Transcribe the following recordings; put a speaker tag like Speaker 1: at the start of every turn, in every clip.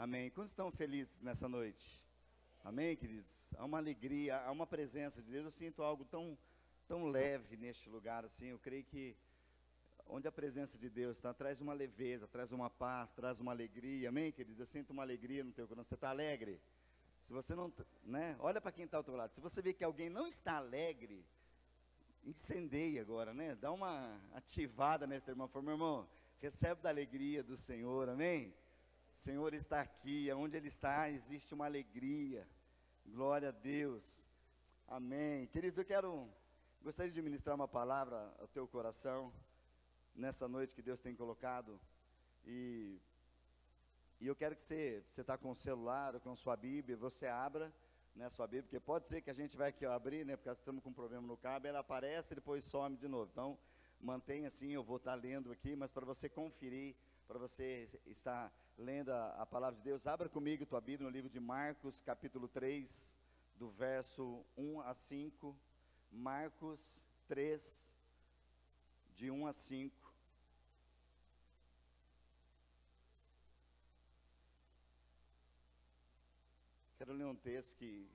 Speaker 1: Amém. Quantos estão felizes nessa noite? Amém, queridos? Há uma alegria, há uma presença de Deus. Eu sinto algo tão, tão leve neste lugar, assim. Eu creio que onde a presença de Deus está, traz uma leveza, traz uma paz, traz uma alegria. Amém, queridos? Eu sinto uma alegria no teu coração. Você está alegre? Se você não, né? Olha para quem está ao teu lado. Se você vê que alguém não está alegre, incendeie agora, né? Dá uma ativada nessa irmã. Fala, meu irmão, recebe da alegria do Senhor, amém? Senhor está aqui, onde Ele está existe uma alegria. Glória a Deus. Amém. Queridos, eu quero, gostaria de ministrar uma palavra ao teu coração, nessa noite que Deus tem colocado. E, e eu quero que você, você está com o celular ou com a sua Bíblia, você abra né, sua Bíblia, porque pode ser que a gente vai aqui abrir, né, porque estamos com um problema no cabo, ela aparece e depois some de novo. Então, mantenha assim, eu vou estar lendo aqui, mas para você conferir para você estar lendo a, a, palavra de Deus, abra comigo tua Bíblia no livro de Marcos, capítulo 3, do verso 1 a 5. Marcos 3, de 1 a 5. Quero ler um texto que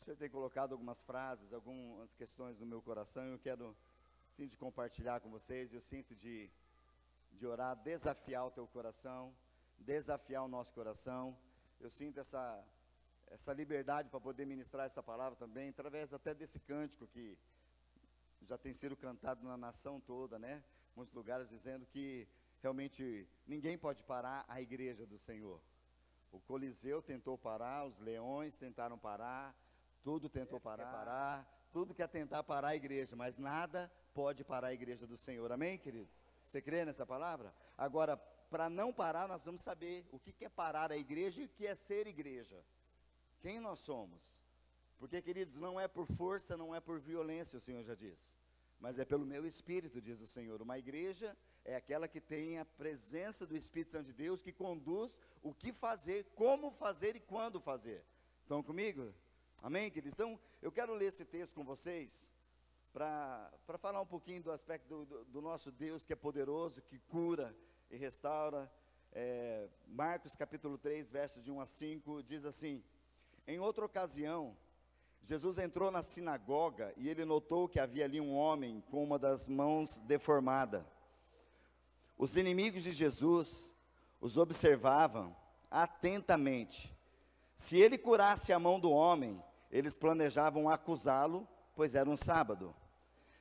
Speaker 1: o Senhor tem colocado algumas frases, algumas questões no meu coração, eu quero, sim, de compartilhar com vocês. Eu sinto de de orar, desafiar o teu coração, desafiar o nosso coração. Eu sinto essa, essa liberdade para poder ministrar essa palavra também, através até desse cântico que já tem sido cantado na nação toda, né? Muitos lugares dizendo que realmente ninguém pode parar a igreja do Senhor. O Coliseu tentou parar, os leões tentaram parar, tudo tentou parar, parar, tudo quer tentar parar a igreja, mas nada pode parar a igreja do Senhor. Amém, queridos? Você crê nessa palavra? Agora, para não parar, nós vamos saber o que é parar a igreja e o que é ser igreja. Quem nós somos? Porque, queridos, não é por força, não é por violência, o Senhor já disse, mas é pelo meu espírito, diz o Senhor. Uma igreja é aquela que tem a presença do Espírito Santo de Deus, que conduz o que fazer, como fazer e quando fazer. Estão comigo? Amém, queridos? Então, eu quero ler esse texto com vocês para falar um pouquinho do aspecto do, do, do, nosso Deus que é poderoso, que cura e restaura. É, Marcos capítulo 3, versos de 1 a 5, diz assim: Em outra ocasião, Jesus entrou na sinagoga e ele notou que havia ali um homem com uma das mãos deformada. Os inimigos de Jesus os observavam atentamente. Se ele curasse a mão do homem, eles planejavam acusá-lo, pois era um sábado.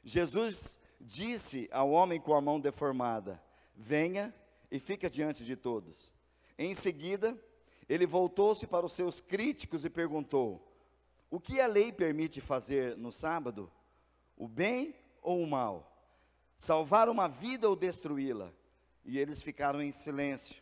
Speaker 1: Jesus disse ao homem com a mão deformada: Venha e fica diante de todos. Em seguida, ele voltou-se para os seus críticos e perguntou: O que a lei permite fazer no sábado? O bem ou o mal? Salvar uma vida ou destruí-la? E eles ficaram em silêncio.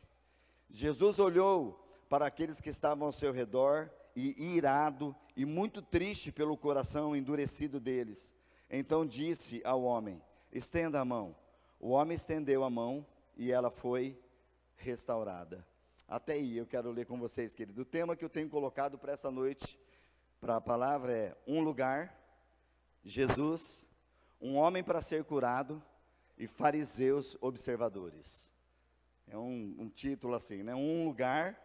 Speaker 1: Jesus olhou para aqueles que estavam ao seu redor e irado e muito triste pelo coração endurecido deles. Então disse ao homem: Estenda a mão. O homem estendeu a mão e ela foi restaurada. Até aí eu quero ler com vocês, querido. O tema que eu tenho colocado para essa noite, para a palavra é um lugar, Jesus, um homem para ser curado e fariseus observadores. É um, um título assim, né? Um lugar,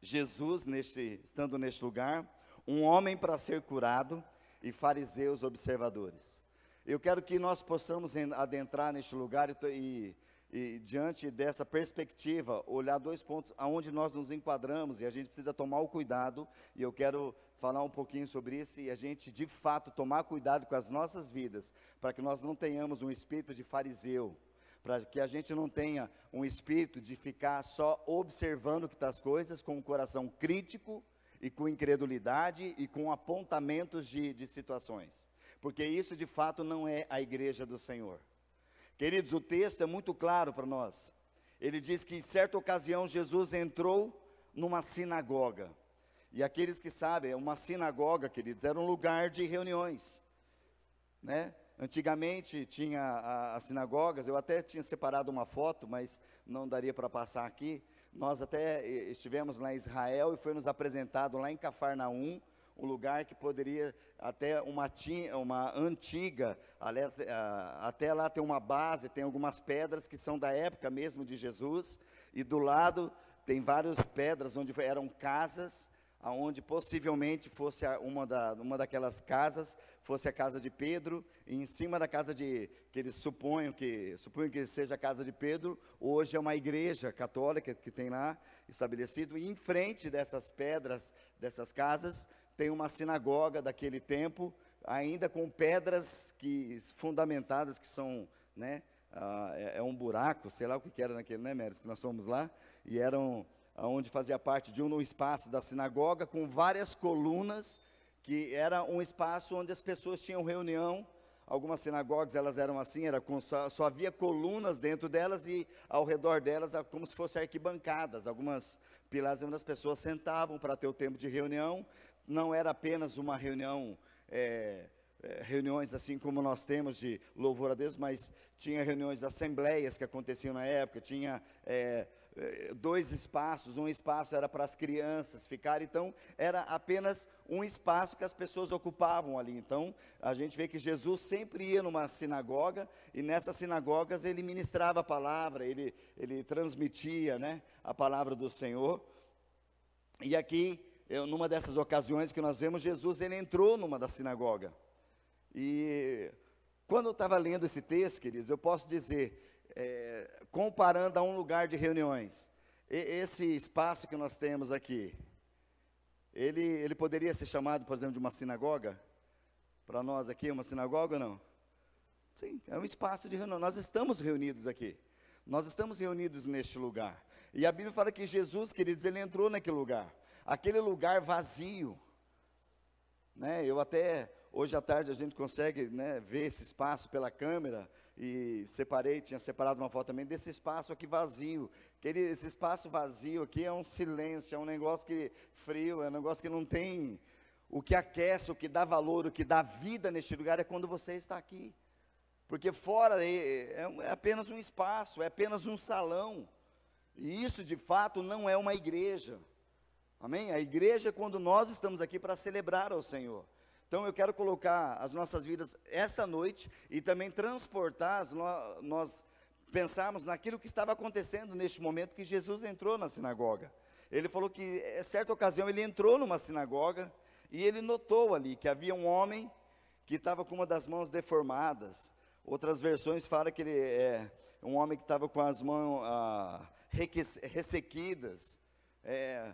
Speaker 1: Jesus neste, estando neste lugar, um homem para ser curado e fariseus observadores. Eu quero que nós possamos adentrar neste lugar e, e, e, diante dessa perspectiva, olhar dois pontos aonde nós nos enquadramos e a gente precisa tomar o cuidado, e eu quero falar um pouquinho sobre isso e a gente de fato tomar cuidado com as nossas vidas, para que nós não tenhamos um espírito de fariseu, para que a gente não tenha um espírito de ficar só observando que está as coisas com um coração crítico e com incredulidade e com apontamentos de, de situações. Porque isso de fato não é a igreja do Senhor. Queridos, o texto é muito claro para nós. Ele diz que em certa ocasião Jesus entrou numa sinagoga. E aqueles que sabem, uma sinagoga, queridos, era um lugar de reuniões. Né? Antigamente tinha as sinagogas, eu até tinha separado uma foto, mas não daria para passar aqui. Nós até estivemos lá em Israel e foi nos apresentado lá em Cafarnaum, um lugar que poderia até uma, uma antiga, até lá tem uma base, tem algumas pedras que são da época mesmo de Jesus, e do lado tem várias pedras onde eram casas, aonde possivelmente fosse uma, da, uma daquelas casas, fosse a casa de Pedro, e em cima da casa de, que eles suponham que, suponham que seja a casa de Pedro, hoje é uma igreja católica que tem lá estabelecido, e em frente dessas pedras, dessas casas, tem uma sinagoga daquele tempo, ainda com pedras que fundamentadas, que são, né, ah, é, é, um buraco, sei lá o que era naquele, né, Méris, que nós fomos lá, e eram onde fazia parte de um espaço da sinagoga com várias colunas, que era um espaço onde as pessoas tinham reunião. Algumas sinagogas elas eram assim, era com, só, só, havia colunas dentro delas e ao redor delas como se fossem arquibancadas. Algumas pilares onde as pessoas sentavam para ter o tempo de reunião. Não era apenas uma reunião é, é, reuniões assim como nós temos de louvor a Deus, mas tinha reuniões de assembleias que aconteciam na época, tinha é, eh, dois espaços, um espaço era para as crianças ficarem, então era apenas um espaço que as pessoas ocupavam ali. Então a gente vê que Jesus sempre ia numa sinagoga e nessas sinagogas ele ministrava a palavra, ele, ele transmitia né, a palavra do Senhor. E aqui, eu, numa dessas ocasiões que nós vemos, Jesus ele entrou numa da sinagoga. E quando eu estava lendo esse texto, queridos, eu posso dizer é, comparando a um lugar de reuniões, e, esse espaço que nós temos aqui, ele, ele poderia ser chamado, por exemplo, de uma sinagoga? Para nós aqui, uma sinagoga ou não? Sim, é um espaço de reunião. Nós estamos reunidos aqui. Nós estamos reunidos neste lugar. E a Bíblia fala que Jesus, queridos, ele entrou naquele lugar. Aquele lugar vazio. Né? Eu até, hoje à tarde, a gente consegue né, ver esse espaço pela câmera e separei, tinha separado uma foto também desse espaço aqui vazio. Aquele, esse espaço vazio aqui é um silêncio, é um negócio que frio, é um negócio que não tem. O que aquece, o que dá valor, o que dá vida neste lugar é quando você está aqui. Porque fora é, é, é apenas um espaço, é apenas um salão. E isso de fato não é uma igreja. Amém? A igreja é quando nós estamos aqui para celebrar ao Senhor. Então eu quero colocar as nossas vidas essa noite e também transportar, nós pensarmos naquilo que estava acontecendo neste momento que Jesus entrou na sinagoga. Ele falou que, em é, certa ocasião, ele entrou numa sinagoga e ele notou ali que havia um homem que estava com uma das mãos deformadas. Outras versões falam que ele é um homem que estava com as mãos ah, ressequidas. É,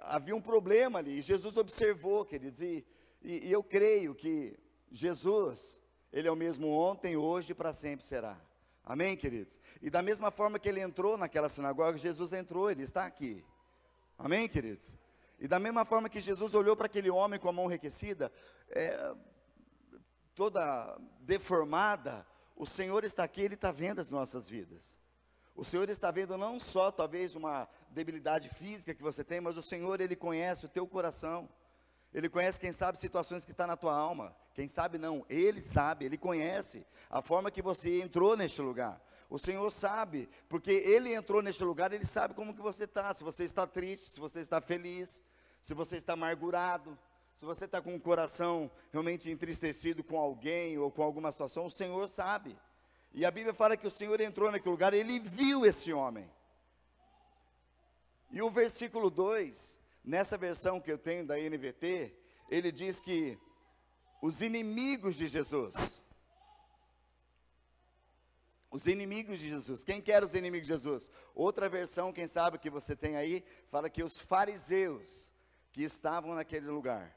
Speaker 1: havia um problema ali. E Jesus observou, queridos, e e, e eu creio que Jesus, Ele é o mesmo ontem, hoje e para sempre será. Amém, queridos? E da mesma forma que ele entrou naquela sinagoga, Jesus entrou, ele está aqui. Amém, queridos? E da mesma forma que Jesus olhou para aquele homem com a mão enriquecida, é, toda deformada, o Senhor está aqui, Ele está vendo as nossas vidas. O Senhor está vendo não só talvez uma debilidade física que você tem, mas o Senhor Ele conhece o teu coração. Ele conhece, quem sabe, situações que está na tua alma. Quem sabe não, Ele sabe, Ele conhece a forma que você entrou neste lugar. O Senhor sabe, porque Ele entrou neste lugar, Ele sabe como que você está. Se você está triste, se você está feliz, se você está amargurado, se você está com o coração realmente entristecido com alguém ou com alguma situação, o Senhor sabe. E a Bíblia fala que o Senhor entrou naquele lugar, Ele viu esse homem. E o versículo 2 Nessa versão que eu tenho da NVT, ele diz que os inimigos de Jesus, os inimigos de Jesus, quem quer os inimigos de Jesus? Outra versão, quem sabe que você tem aí, fala que os fariseus que estavam naquele lugar.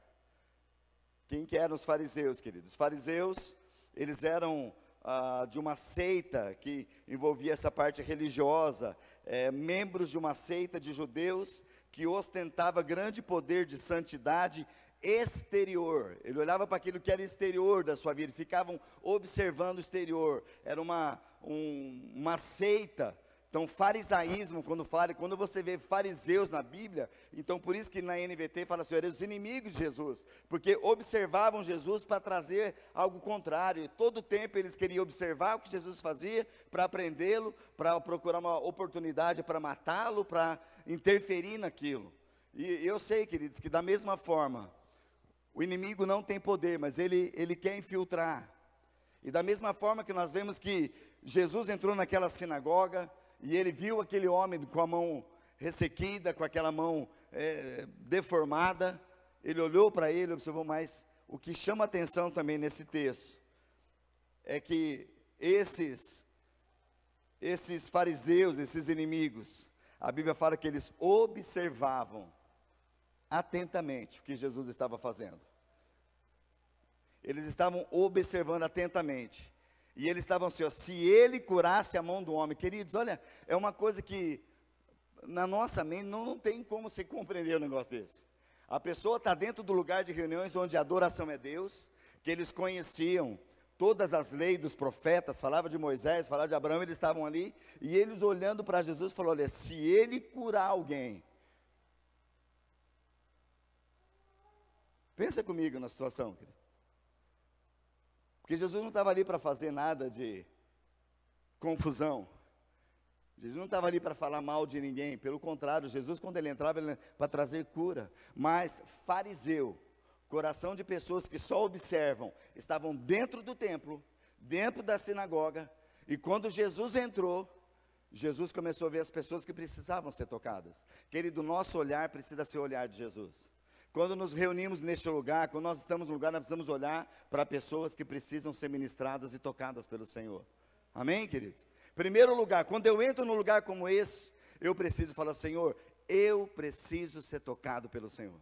Speaker 1: Quem que eram os fariseus, queridos? Os fariseus, eles eram ah, de uma seita que envolvia essa parte religiosa, é, membros de uma seita de judeus que ostentava grande poder de santidade exterior. Ele olhava para aquilo que era exterior da sua vida, ficavam observando o exterior. Era uma, um, uma seita então, farisaísmo, quando fala, quando você vê fariseus na Bíblia, então por isso que na NVT fala assim, eram os inimigos de Jesus, porque observavam Jesus para trazer algo contrário, e todo tempo eles queriam observar o que Jesus fazia, para aprendê-lo, para procurar uma oportunidade para matá-lo, para interferir naquilo. E eu sei, queridos, que da mesma forma, o inimigo não tem poder, mas ele, ele quer infiltrar. E da mesma forma que nós vemos que Jesus entrou naquela sinagoga, e ele viu aquele homem com a mão ressequida, com aquela mão é, deformada. Ele olhou para ele, observou, mas o que chama atenção também nesse texto é que esses, esses fariseus, esses inimigos, a Bíblia fala que eles observavam atentamente o que Jesus estava fazendo. Eles estavam observando atentamente. E eles estavam assim, ó, se ele curasse a mão do homem, queridos, olha, é uma coisa que na nossa mente não, não tem como você compreender um negócio desse. A pessoa está dentro do lugar de reuniões onde a adoração é Deus, que eles conheciam todas as leis dos profetas, falava de Moisés, falava de Abraão, eles estavam ali, e eles olhando para Jesus, falou: olha, se ele curar alguém, pensa comigo na situação, querido. Porque Jesus não estava ali para fazer nada de confusão. Jesus não estava ali para falar mal de ninguém, pelo contrário, Jesus, quando ele entrava, ele para trazer cura. Mas fariseu, coração de pessoas que só observam, estavam dentro do templo, dentro da sinagoga, e quando Jesus entrou, Jesus começou a ver as pessoas que precisavam ser tocadas. Querido, nosso olhar precisa ser o olhar de Jesus. Quando nos reunimos neste lugar, quando nós estamos no lugar, nós precisamos olhar para pessoas que precisam ser ministradas e tocadas pelo Senhor. Amém, queridos? Primeiro lugar, quando eu entro num lugar como esse, eu preciso falar, Senhor, eu preciso ser tocado pelo Senhor.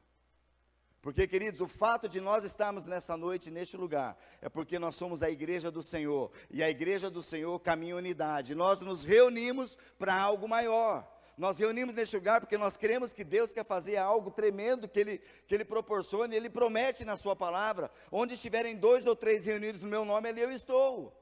Speaker 1: Porque, queridos, o fato de nós estarmos nessa noite, neste lugar, é porque nós somos a igreja do Senhor. E a igreja do Senhor caminha unidade. Nós nos reunimos para algo maior. Nós reunimos neste lugar porque nós cremos que Deus quer fazer algo tremendo que Ele, que Ele proporciona Ele promete na Sua palavra. Onde estiverem dois ou três reunidos no meu nome, ali eu estou.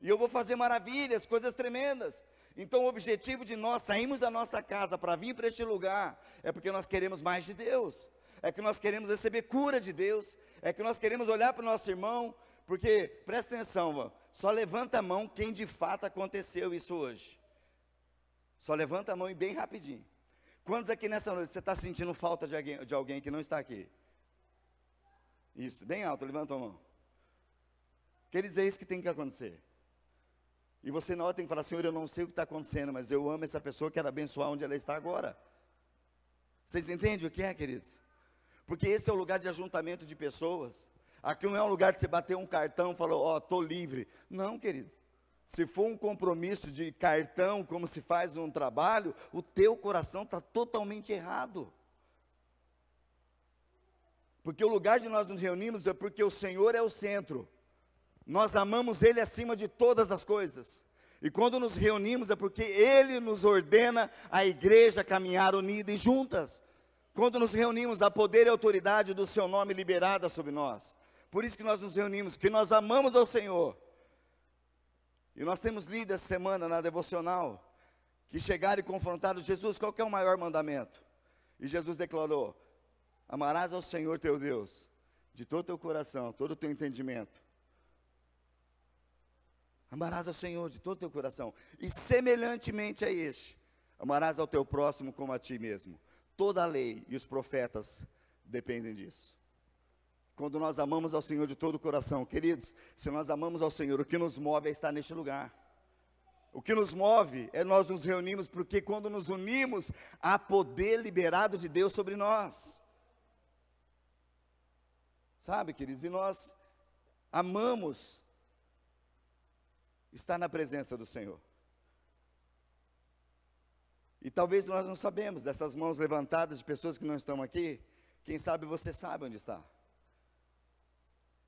Speaker 1: E eu vou fazer maravilhas, coisas tremendas. Então, o objetivo de nós sairmos da nossa casa para vir para este lugar é porque nós queremos mais de Deus, é que nós queremos receber cura de Deus, é que nós queremos olhar para o nosso irmão, porque, presta atenção, só levanta a mão quem de fato aconteceu isso hoje. Só levanta a mão e bem rapidinho. Quantos aqui nessa noite você está sentindo falta de alguém, de alguém que não está aqui? Isso, bem alto, levanta a mão. Quer dizer, é isso que tem que acontecer. E você na hora tem que falar, Senhor, eu não sei o que está acontecendo, mas eu amo essa pessoa, quero abençoar onde ela está agora. Vocês entendem o que é, queridos? Porque esse é o lugar de ajuntamento de pessoas. Aqui não é um lugar de você bater um cartão e falar, ó, oh, estou livre. Não, queridos. Se for um compromisso de cartão, como se faz num trabalho, o teu coração está totalmente errado. Porque o lugar de nós nos reunimos é porque o Senhor é o centro. Nós amamos Ele acima de todas as coisas. E quando nos reunimos é porque Ele nos ordena a igreja caminhar unida e juntas. Quando nos reunimos, a poder e autoridade do Seu nome liberada sobre nós. Por isso que nós nos reunimos, que nós amamos ao Senhor e nós temos lido essa semana na devocional que chegaram e confrontaram Jesus, qual é o maior mandamento? E Jesus declarou: Amarás ao Senhor teu Deus de todo o teu coração, todo o teu entendimento. Amarás ao Senhor de todo o teu coração. E semelhantemente a este, amarás ao teu próximo como a ti mesmo. Toda a lei e os profetas dependem disso quando nós amamos ao Senhor de todo o coração. Queridos, se nós amamos ao Senhor, o que nos move é estar neste lugar. O que nos move é nós nos reunimos, porque quando nos unimos, há poder liberado de Deus sobre nós. Sabe, queridos, e nós amamos estar na presença do Senhor. E talvez nós não sabemos dessas mãos levantadas de pessoas que não estão aqui. Quem sabe você sabe onde está.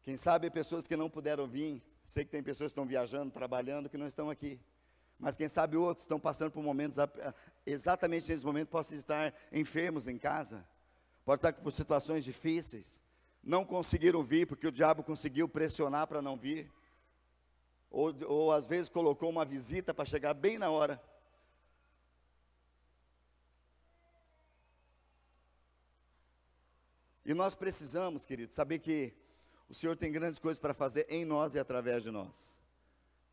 Speaker 1: Quem sabe pessoas que não puderam vir, sei que tem pessoas que estão viajando, trabalhando, que não estão aqui. Mas quem sabe outros estão passando por momentos, exatamente nesse momento, possam estar enfermos em casa, pode estar por situações difíceis, não conseguiram vir porque o diabo conseguiu pressionar para não vir, ou, ou às vezes colocou uma visita para chegar bem na hora. E nós precisamos, querido, saber que o Senhor tem grandes coisas para fazer em nós e através de nós.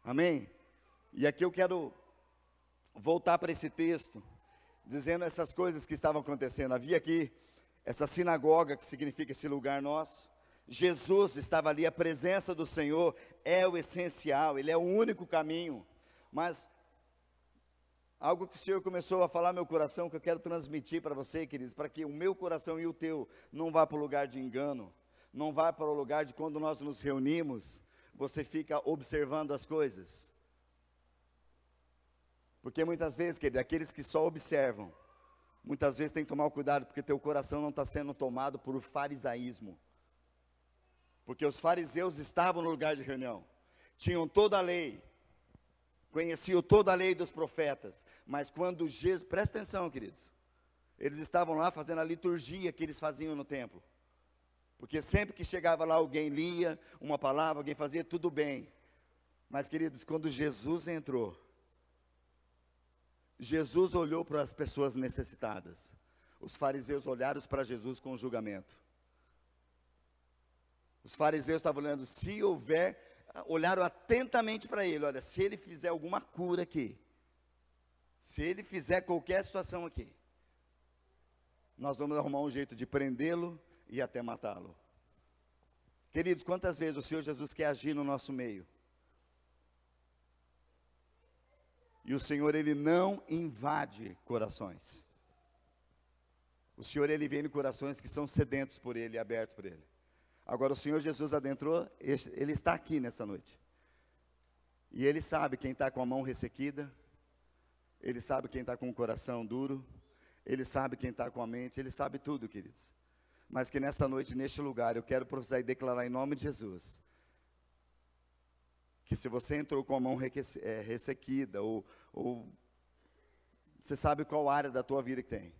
Speaker 1: Amém? E aqui eu quero voltar para esse texto, dizendo essas coisas que estavam acontecendo. Havia aqui essa sinagoga, que significa esse lugar nosso. Jesus estava ali, a presença do Senhor é o essencial, Ele é o único caminho. Mas Algo que o Senhor começou a falar no meu coração, que eu quero transmitir para você, queridos, para que o meu coração e o teu não vá para o lugar de engano, não vá para o lugar de quando nós nos reunimos, você fica observando as coisas. Porque muitas vezes, querido, aqueles que só observam, muitas vezes tem que tomar cuidado, porque teu coração não está sendo tomado por farisaísmo. Porque os fariseus estavam no lugar de reunião, tinham toda a lei, conheciam toda a lei dos profetas, mas quando Jesus, presta atenção, queridos, eles estavam lá fazendo a liturgia que eles faziam no templo. Porque sempre que chegava lá alguém lia uma palavra, alguém fazia tudo bem. Mas, queridos, quando Jesus entrou, Jesus olhou para as pessoas necessitadas. Os fariseus olharam para Jesus com julgamento. Os fariseus estavam olhando, se houver olharam atentamente para ele. Olha, se ele fizer alguma cura aqui, se ele fizer qualquer situação aqui, nós vamos arrumar um jeito de prendê-lo e até matá-lo. Queridos, quantas vezes o Senhor Jesus quer agir no nosso meio? E o Senhor, Ele não invade corações. O Senhor, Ele vem em corações que são sedentos por Ele, abertos por Ele. Agora, o Senhor Jesus adentrou, ele está aqui nessa noite. E ele sabe quem está com a mão ressequida, ele sabe quem está com o coração duro, ele sabe quem está com a mente, ele sabe tudo, queridos. Mas que nessa noite, neste lugar, eu quero profetizar e declarar em nome de Jesus. Que se você entrou com a mão é, ressequida, ou, ou você sabe qual área da tua vida que tem,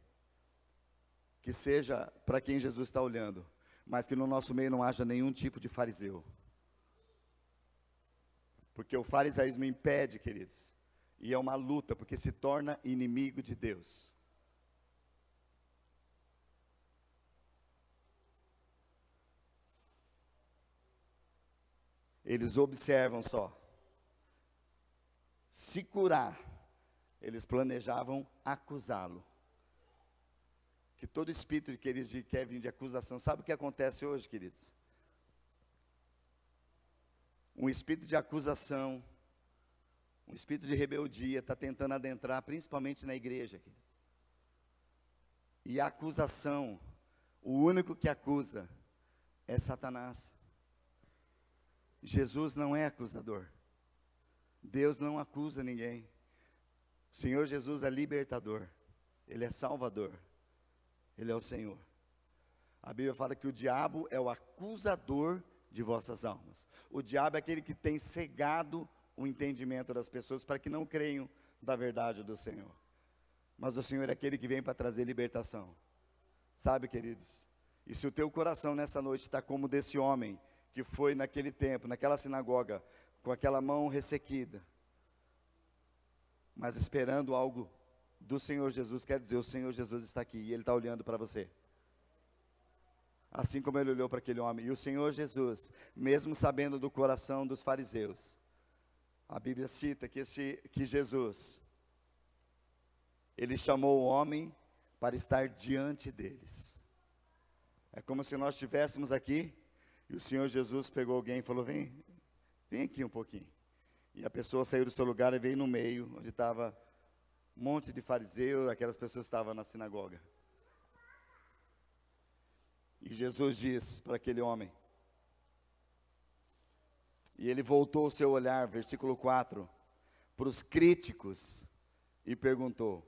Speaker 1: que seja para quem Jesus está olhando mas que no nosso meio não haja nenhum tipo de fariseu. Porque o farisaísmo impede, queridos, e é uma luta, porque se torna inimigo de Deus. Eles observam só. Se curar, eles planejavam acusá-lo que todo espírito, queridos, de quer vir de acusação. Sabe o que acontece hoje, queridos? Um espírito de acusação, um espírito de rebeldia está tentando adentrar, principalmente na igreja, queridos. E a acusação, o único que acusa é Satanás. Jesus não é acusador. Deus não acusa ninguém. O Senhor Jesus é libertador. Ele é salvador. Ele é o Senhor. A Bíblia fala que o diabo é o acusador de vossas almas. O diabo é aquele que tem cegado o entendimento das pessoas para que não creiam da verdade do Senhor. Mas o Senhor é aquele que vem para trazer libertação. Sabe, queridos? E se o teu coração nessa noite está como desse homem que foi naquele tempo, naquela sinagoga, com aquela mão ressequida, mas esperando algo do Senhor Jesus quer dizer: o Senhor Jesus está aqui e Ele está olhando para você. Assim como ele olhou para aquele homem. E o Senhor Jesus, mesmo sabendo do coração dos fariseus, a Bíblia cita que, esse, que Jesus, ele chamou o homem para estar diante deles. É como se nós estivéssemos aqui e o Senhor Jesus pegou alguém e falou: Vem, vem aqui um pouquinho. E a pessoa saiu do seu lugar e veio no meio, onde estava um monte de fariseus, aquelas pessoas estavam na sinagoga. E Jesus diz para aquele homem, e ele voltou o seu olhar, versículo 4, para os críticos e perguntou: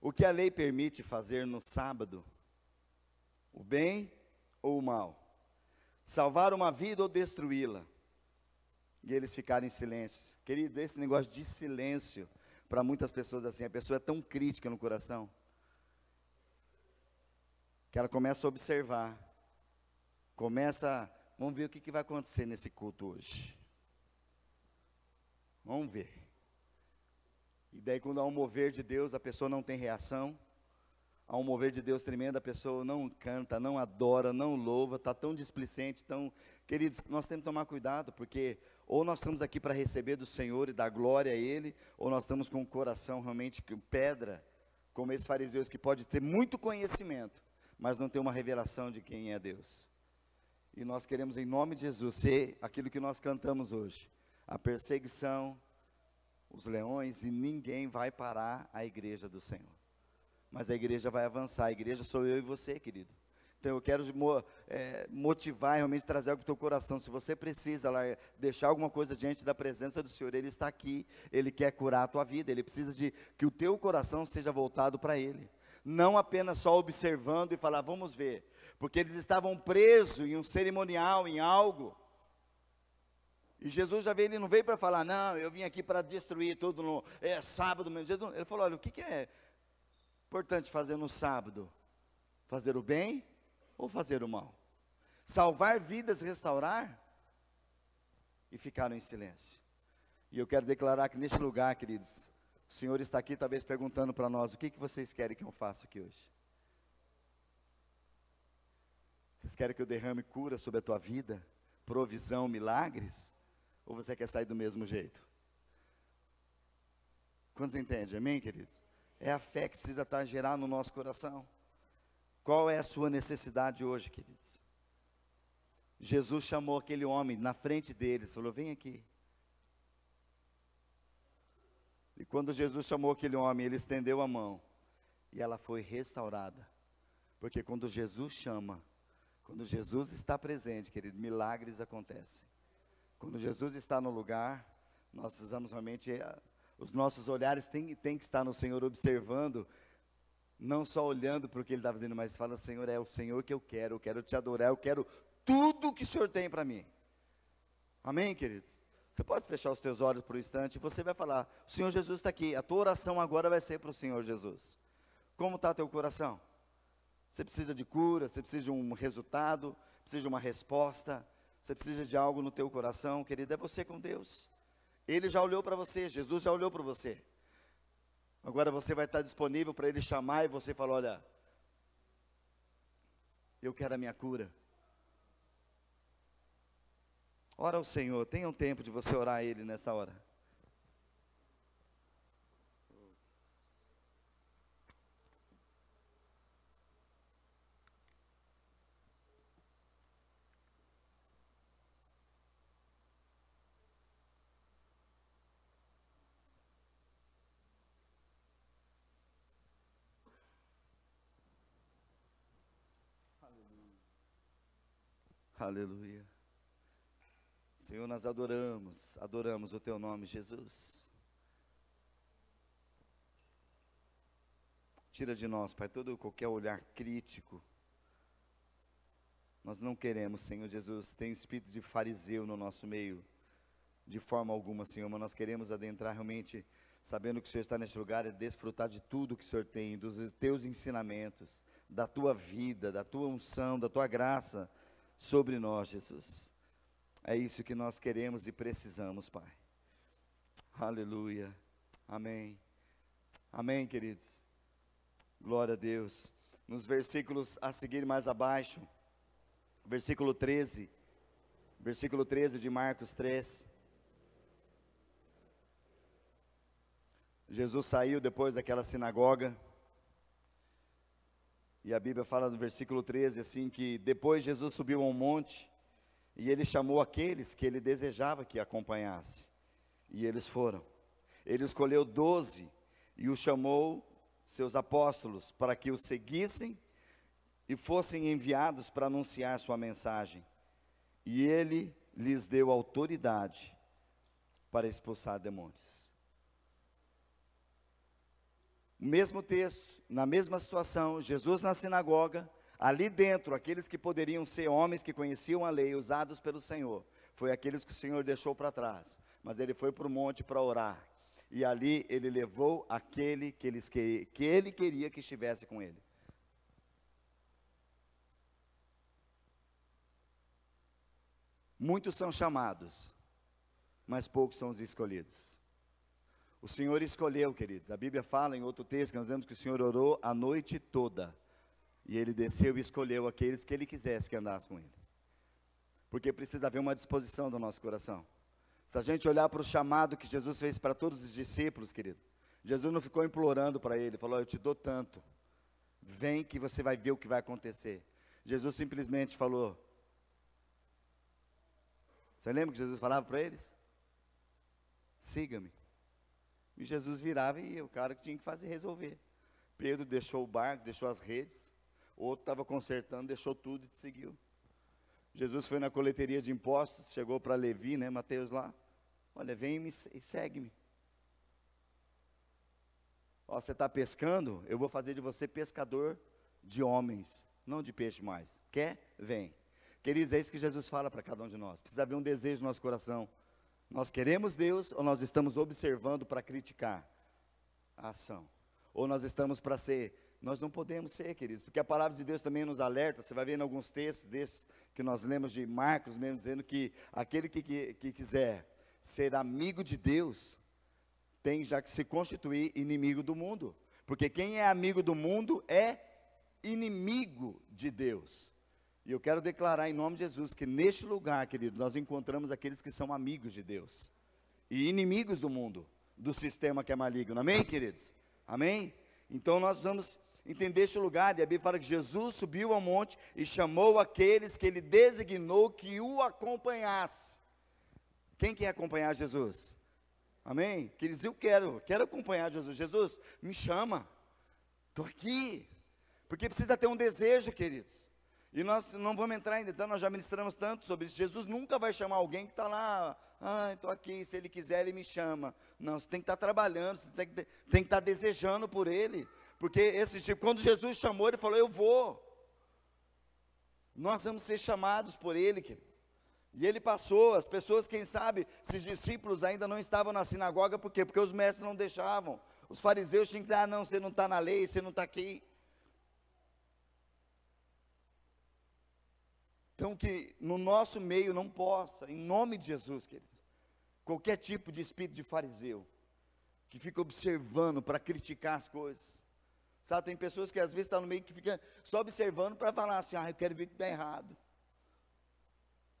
Speaker 1: O que a lei permite fazer no sábado? O bem ou o mal? Salvar uma vida ou destruí-la? E eles ficaram em silêncio. Querido, esse negócio de silêncio para muitas pessoas assim, a pessoa é tão crítica no coração que ela começa a observar, começa, vamos ver o que, que vai acontecer nesse culto hoje. Vamos ver. E daí quando há um mover de Deus, a pessoa não tem reação. Há um mover de Deus tremendo, a pessoa não canta, não adora, não louva, está tão displicente, tão... Queridos, nós temos que tomar cuidado, porque ou nós estamos aqui para receber do Senhor e dar glória a Ele, ou nós estamos com o coração realmente pedra, como esses fariseus que pode ter muito conhecimento, mas não ter uma revelação de quem é Deus. E nós queremos, em nome de Jesus, ser aquilo que nós cantamos hoje: a perseguição os leões e ninguém vai parar a igreja do Senhor. Mas a igreja vai avançar. A igreja sou eu e você, querido. Então eu quero é, motivar realmente trazer algo para o teu coração. Se você precisa lá, deixar alguma coisa diante da presença do Senhor, Ele está aqui, Ele quer curar a tua vida, Ele precisa de que o teu coração seja voltado para Ele. Não apenas só observando e falar, vamos ver. Porque eles estavam presos em um cerimonial, em algo. E Jesus já veio, ele não veio para falar, não, eu vim aqui para destruir tudo no é, sábado mesmo. Jesus, ele falou, olha, o que, que é importante fazer no sábado? Fazer o bem ou fazer o mal? Salvar vidas, restaurar? E ficaram em silêncio. E eu quero declarar que neste lugar, queridos, o Senhor está aqui talvez perguntando para nós: o que, que vocês querem que eu faça aqui hoje? Vocês querem que eu derrame cura sobre a tua vida? Provisão, milagres? Ou você quer sair do mesmo jeito? Quantos entendem? Amém, queridos? É a fé que precisa estar gerar no nosso coração. Qual é a sua necessidade hoje, queridos? Jesus chamou aquele homem na frente deles, falou: Vem aqui. E quando Jesus chamou aquele homem, ele estendeu a mão e ela foi restaurada. Porque quando Jesus chama, quando Jesus está presente, querido, milagres acontecem. Quando Jesus está no lugar, nós precisamos realmente, eh, os nossos olhares têm, que estar no Senhor observando não só olhando para o que ele está fazendo, mas fala, Senhor, é o Senhor que eu quero, eu quero te adorar, eu quero tudo que o Senhor tem para mim. Amém, queridos? Você pode fechar os teus olhos por um instante e você vai falar, o Senhor Jesus está aqui, a tua oração agora vai ser para o Senhor Jesus. Como está teu coração? Você precisa de cura, você precisa de um resultado, precisa de uma resposta, você precisa de algo no teu coração, querido, é você com Deus. Ele já olhou para você, Jesus já olhou para você. Agora você vai estar disponível para ele chamar e você falar: Olha, eu quero a minha cura. Ora ao Senhor, tenha um tempo de você orar a Ele nessa hora. Aleluia. Senhor, nós adoramos, adoramos o teu nome, Jesus. Tira de nós, Pai, todo qualquer olhar crítico. Nós não queremos, Senhor Jesus, tem espírito de fariseu no nosso meio, de forma alguma, Senhor, mas nós queremos adentrar realmente, sabendo que o Senhor está neste lugar e desfrutar de tudo que o Senhor tem, dos teus ensinamentos, da tua vida, da tua unção, da tua graça sobre nós, Jesus. É isso que nós queremos e precisamos, Pai. Aleluia. Amém. Amém, queridos. Glória a Deus. Nos versículos a seguir mais abaixo, versículo 13, versículo 13 de Marcos 3. Jesus saiu depois daquela sinagoga. E a Bíblia fala no versículo 13 assim que depois Jesus subiu a um monte e ele chamou aqueles que ele desejava que acompanhasse. E eles foram. Ele escolheu doze e os chamou seus apóstolos para que o seguissem e fossem enviados para anunciar sua mensagem. E ele lhes deu autoridade para expulsar demônios. O mesmo texto, na mesma situação, Jesus na sinagoga, ali dentro, aqueles que poderiam ser homens que conheciam a lei, usados pelo Senhor, foi aqueles que o Senhor deixou para trás. Mas ele foi para o monte para orar. E ali ele levou aquele que, eles que, que ele queria que estivesse com ele. Muitos são chamados, mas poucos são os escolhidos. O Senhor escolheu, queridos. A Bíblia fala em outro texto que nós vemos que o Senhor orou a noite toda. E ele desceu e escolheu aqueles que ele quisesse que andasse com ele. Porque precisa haver uma disposição do nosso coração. Se a gente olhar para o chamado que Jesus fez para todos os discípulos, querido, Jesus não ficou implorando para ele, falou: Eu te dou tanto, vem que você vai ver o que vai acontecer. Jesus simplesmente falou. Você lembra que Jesus falava para eles? Siga-me. E Jesus virava e o cara que tinha que fazer resolver. Pedro deixou o barco, deixou as redes, o outro estava consertando, deixou tudo e te seguiu. Jesus foi na coleteria de impostos, chegou para Levi, né, Mateus lá. Olha, vem e segue-me. Ó, você está pescando, eu vou fazer de você pescador de homens, não de peixe mais. Quer? Vem. Queridos, é isso que Jesus fala para cada um de nós. Precisa haver um desejo no nosso coração. Nós queremos Deus ou nós estamos observando para criticar a ação? Ou nós estamos para ser? Nós não podemos ser, queridos, porque a palavra de Deus também nos alerta. Você vai ver em alguns textos desses que nós lemos de Marcos mesmo, dizendo que aquele que, que, que quiser ser amigo de Deus, tem já que se constituir inimigo do mundo. Porque quem é amigo do mundo é inimigo de Deus. E eu quero declarar em nome de Jesus que neste lugar, querido, nós encontramos aqueles que são amigos de Deus e inimigos do mundo, do sistema que é maligno. Amém, queridos? Amém? Então nós vamos entender este lugar, e a Bíblia fala que Jesus subiu ao monte e chamou aqueles que ele designou que o acompanhasse. Quem quer acompanhar Jesus? Amém? Que eles, eu quero, quero acompanhar Jesus. Jesus, me chama. Estou aqui. Porque precisa ter um desejo, queridos. E nós não vamos entrar ainda, então nós já ministramos tanto sobre isso. Jesus nunca vai chamar alguém que está lá, ah, estou aqui, se ele quiser, ele me chama. Não, você tem que estar tá trabalhando, você tem que, estar tá desejando por ele. Porque esse tipo, quando Jesus chamou, ele falou, eu vou. Nós vamos ser chamados por ele, querido. E ele passou, as pessoas, quem sabe, esses discípulos ainda não estavam na sinagoga, por quê? Porque os mestres não deixavam. Os fariseus tinham que dizer, ah, não, você não está na lei, você não está aqui. Então, que no nosso meio não possa, em nome de Jesus, querido, qualquer tipo de espírito de fariseu, que fica observando para criticar as coisas. Sabe, tem pessoas que às vezes estão tá no meio que fica só observando para falar assim, ah, eu quero ver que está errado.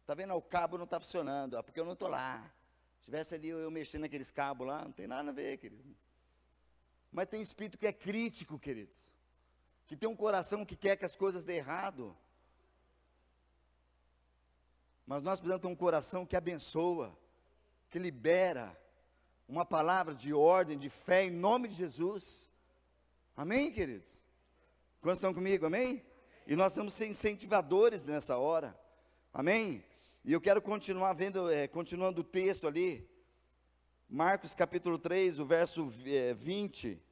Speaker 1: Está vendo? O cabo não está funcionando, ah, porque eu não estou lá. Se tivesse ali eu, eu mexendo naqueles cabos lá, não tem nada a ver, querido. Mas tem espírito que é crítico, queridos. Que tem um coração que quer que as coisas dê errado. Mas nós precisamos ter um coração que abençoa, que libera, uma palavra de ordem, de fé em nome de Jesus. Amém, queridos? Quantos estão comigo? Amém? E nós vamos ser incentivadores nessa hora. Amém? E eu quero continuar vendo, é, continuando o texto ali. Marcos capítulo 3, o verso é, 20.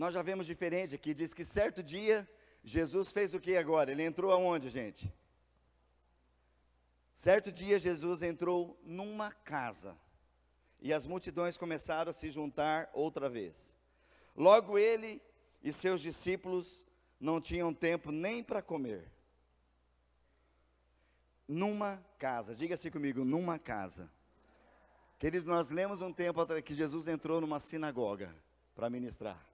Speaker 1: Nós já vemos diferente aqui, diz que certo dia Jesus fez o que agora? Ele entrou aonde, gente? Certo dia Jesus entrou numa casa e as multidões começaram a se juntar outra vez. Logo ele e seus discípulos não tinham tempo nem para comer. Numa casa, diga assim comigo, numa casa. Queridos, nós lemos um tempo que Jesus entrou numa sinagoga para ministrar.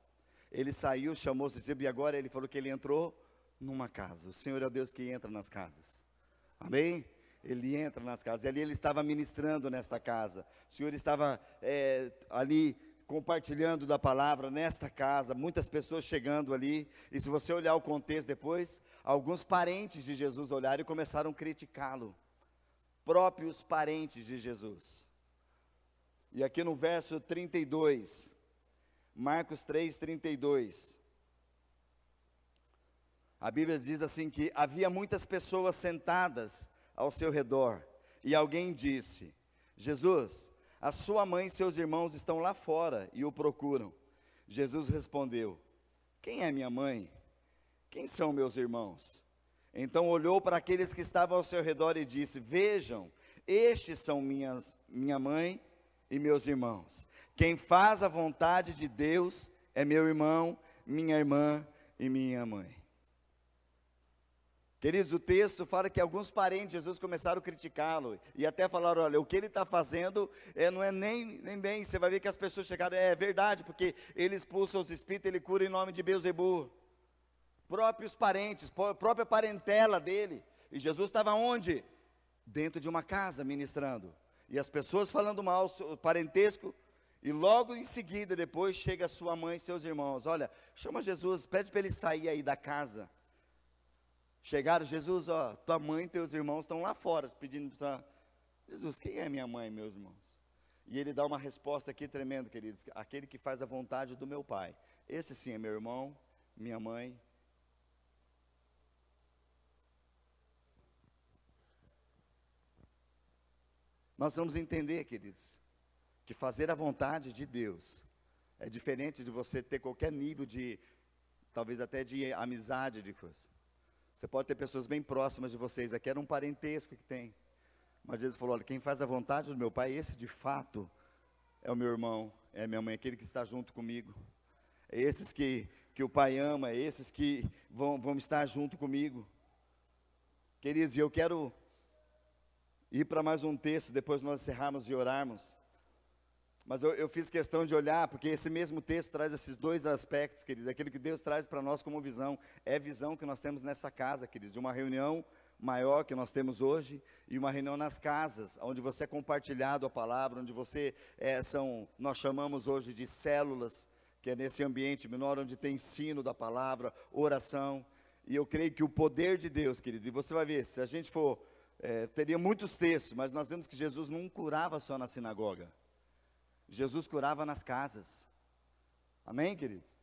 Speaker 1: Ele saiu, chamou os e agora ele falou que ele entrou numa casa. O Senhor é o Deus que entra nas casas. Amém? Ele entra nas casas. E ali ele estava ministrando nesta casa. O Senhor estava é, ali compartilhando da palavra nesta casa, muitas pessoas chegando ali, e se você olhar o contexto depois, alguns parentes de Jesus olharam e começaram a criticá-lo, próprios parentes de Jesus. E aqui no verso 32, Marcos 3, 32. A Bíblia diz assim que havia muitas pessoas sentadas ao seu redor, e alguém disse: Jesus, a sua mãe e seus irmãos estão lá fora e o procuram. Jesus respondeu: Quem é minha mãe? Quem são meus irmãos? Então olhou para aqueles que estavam ao seu redor e disse: Vejam, estes são minhas, minha mãe e meus irmãos. Quem faz a vontade de Deus é meu irmão, minha irmã e minha mãe. Queridos, o texto fala que alguns parentes de Jesus começaram a criticá-lo e até falaram: olha, o que ele está fazendo é, não é nem, nem bem. Você vai ver que as pessoas chegaram, é verdade, porque ele expulsa os espíritos, ele cura em nome de Beuzebu. Próprios parentes, própria parentela dele. E Jesus estava onde? Dentro de uma casa ministrando. E as pessoas falando mal, o parentesco, E logo em seguida, depois, chega sua mãe e seus irmãos. Olha, chama Jesus, pede para ele sair aí da casa. Chegaram, Jesus, ó, tua mãe e teus irmãos estão lá fora pedindo para. Jesus, quem é minha mãe e meus irmãos? E ele dá uma resposta aqui tremenda, queridos. Aquele que faz a vontade do meu Pai. Esse sim é meu irmão, minha mãe. Nós vamos entender, queridos, que fazer a vontade de Deus é diferente de você ter qualquer nível de, talvez até de amizade de coisa. Você pode ter pessoas bem próximas de vocês, aqui era um parentesco que tem. Mas Jesus falou: olha, quem faz a vontade do meu pai, esse de fato é o meu irmão, é a minha mãe, aquele que está junto comigo. É esses que, que o pai ama, é esses que vão, vão estar junto comigo. Queridos, e eu quero ir para mais um texto, depois nós encerrarmos e orarmos. Mas eu, eu, fiz questão de olhar, porque esse mesmo texto traz esses dois aspectos, queridos. Aquilo que Deus traz para nós como visão, é visão que nós temos nessa casa, queridos, de uma reunião maior que nós temos hoje e uma reunião nas casas, onde você é compartilhado a palavra, onde você é, são, nós chamamos hoje de células, que é nesse ambiente menor, onde tem ensino da palavra, oração. E eu creio que o poder de Deus, querido, e você vai ver, se a gente for, é, teria muitos textos, mas nós vemos que Jesus não curava só na sinagoga. Jesus curava nas casas. Amém, queridos?